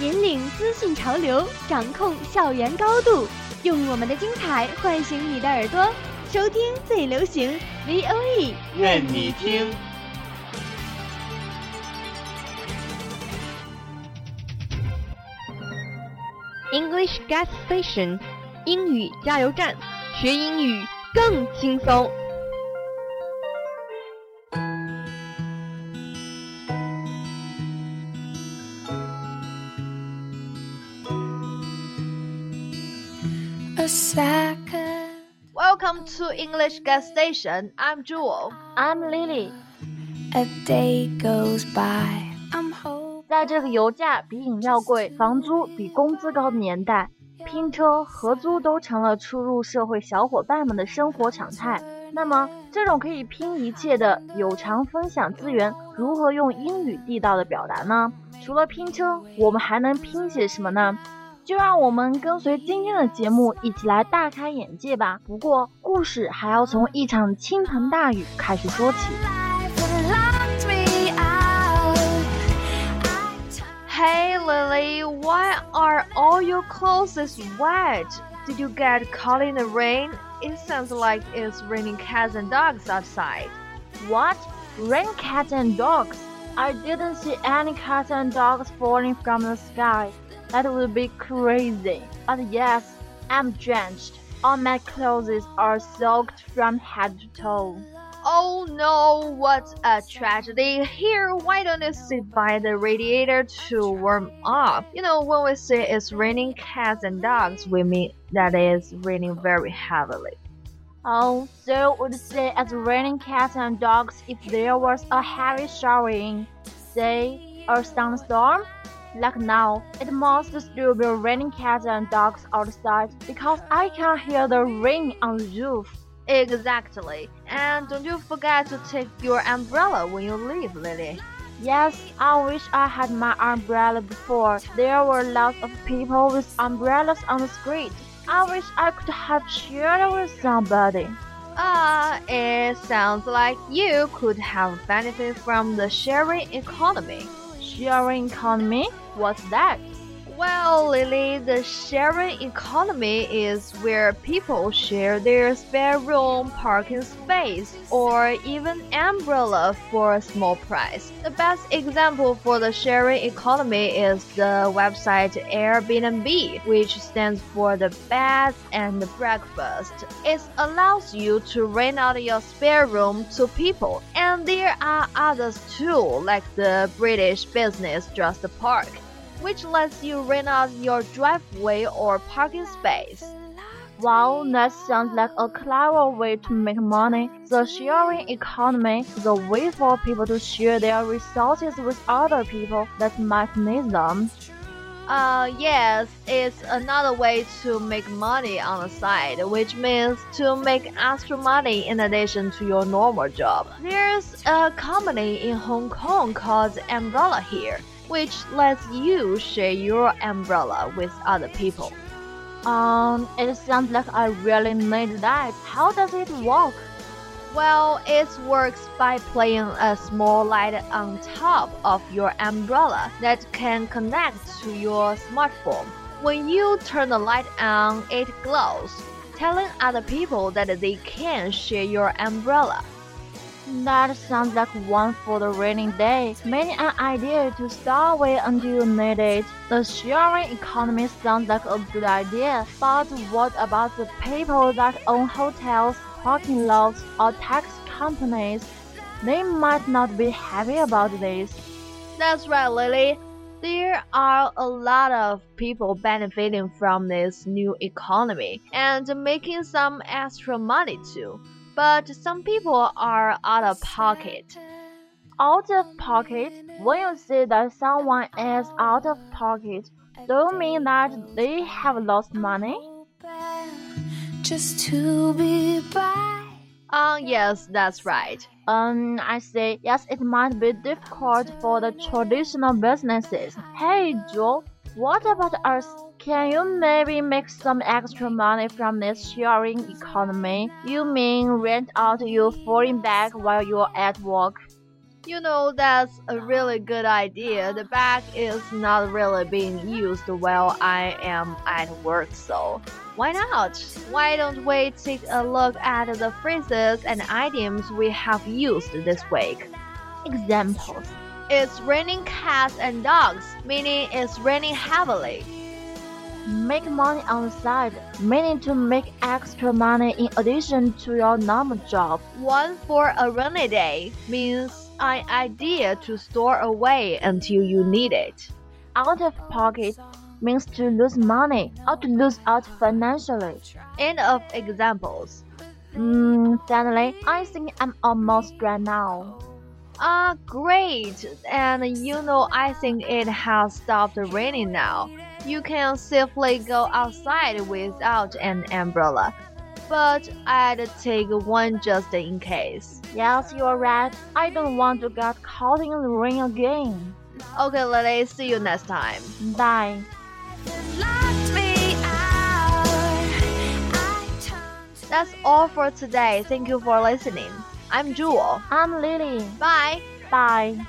引领资讯潮流，掌控校园高度，用我们的精彩唤醒你的耳朵，收听最流行 VOE，愿你听。English Gas Station，英语加油站，学英语更轻松。Second. Welcome to English Gas Station. I'm Jewel. I'm Lily。A day goes by. I'm hoping. 在这个油价比饮料贵、房租比工资高的年代，拼车、合租都成了初入社会小伙伴们的生活常态。那么，这种可以拼一切的有偿分享资源，如何用英语地道的表达呢？除了拼车，我们还能拼些什么呢？就让我们跟随今天的节目一起来大开眼界吧。不过，故事还要从一场倾盆大雨开始说起。 Life would lock me out. I Hey Lily, why are all your clothes wet? Did you get caught in the rain? It sounds like it's raining cats and dogs outside. What? Rain cats and dogs? I didn't see any cats and dogs falling from the sky. That would be crazy. But yes, I'm drenched. All my clothes are soaked from head to toe. Oh no, what a tragedy. Here, why don't you sit by the radiator to warm up? You know, when we say it's raining cats and dogs, we mean that it's raining very heavily. Oh, so would say it's raining cats and dogs if there was a heavy showering, say, a thunderstorm? Like now, it must still be raining cats and dogs outside because I can hear the rain on the roof. Exactly. And don't you forget to take your umbrella when you leave, Lily. Yes, I wish I had my umbrella before. There were lots of people with umbrellas on the street. I wish I could have shared with somebody. Ah, it sounds like you could have benefited from the sharing economy. Sharing economy? What's that? Well, Lily, the sharing economy is where people share their spare room, parking space, or even umbrella for a small price. The best example for the sharing economy is the website Airbnb, which stands for the bed and breakfast. It allows you to rent out your spare room to people, and there are others too, like the British business Just Park which lets you rent out your driveway or parking space. Wow, that sounds like a clever way to make money. The sharing economy is a way for people to share their resources with other people that might need them. Uh, yes, it's another way to make money on the side, which means to make extra money in addition to your normal job. There's a company in Hong Kong called Umbrella here which lets you share your umbrella with other people. Um, it sounds like I really need that. How does it work? Well, it works by playing a small light on top of your umbrella that can connect to your smartphone. When you turn the light on, it glows, telling other people that they can share your umbrella. That sounds like one for the rainy day. Many an idea to start with until you need it. The sharing economy sounds like a good idea, but what about the people that own hotels, parking lots, or taxi companies? They might not be happy about this. That's right, Lily. There are a lot of people benefiting from this new economy and making some extra money too but some people are out of pocket. Out of pocket? When you say that someone is out of pocket, Do you mean that they have lost money? Just to be by. Um, yes, that's right. Um, I see. Yes, it might be difficult for the traditional businesses. Hey, Joe, what about us? Can you maybe make some extra money from this sharing economy? You mean rent out your foreign bag while you're at work? You know, that's a really good idea. The bag is not really being used while I am at work, so why not? Why don't we take a look at the phrases and items we have used this week? Examples. It's raining cats and dogs, meaning it's raining heavily. Make money on the side, meaning to make extra money in addition to your normal job. One for a rainy day means an idea to store away until you need it. Out of pocket means to lose money or to lose out financially. End of examples. Mm, sadly, I think I'm almost dry now. Ah, great! And you know, I think it has stopped raining now. You can safely go outside without an umbrella but I'd take one just in case. Yes, you're right. I don't want to get caught in the rain again. Okay, Lily, see you next time. Bye. That's all for today. Thank you for listening. I'm Jewel. I'm Lily. Bye. Bye.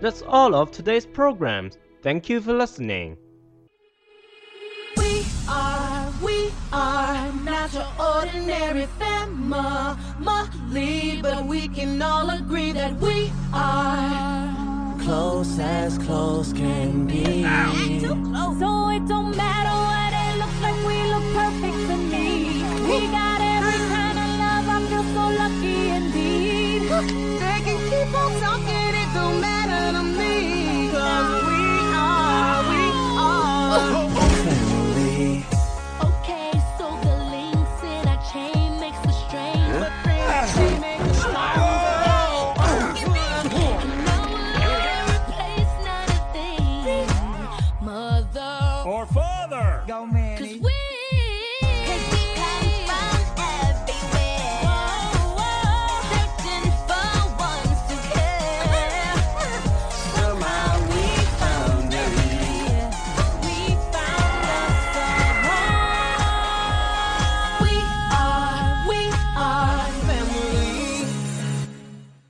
That's all of today's programs. Thank you for listening. We are, we are not your ordinary family, but we can all agree that we are close as close can be. So it don't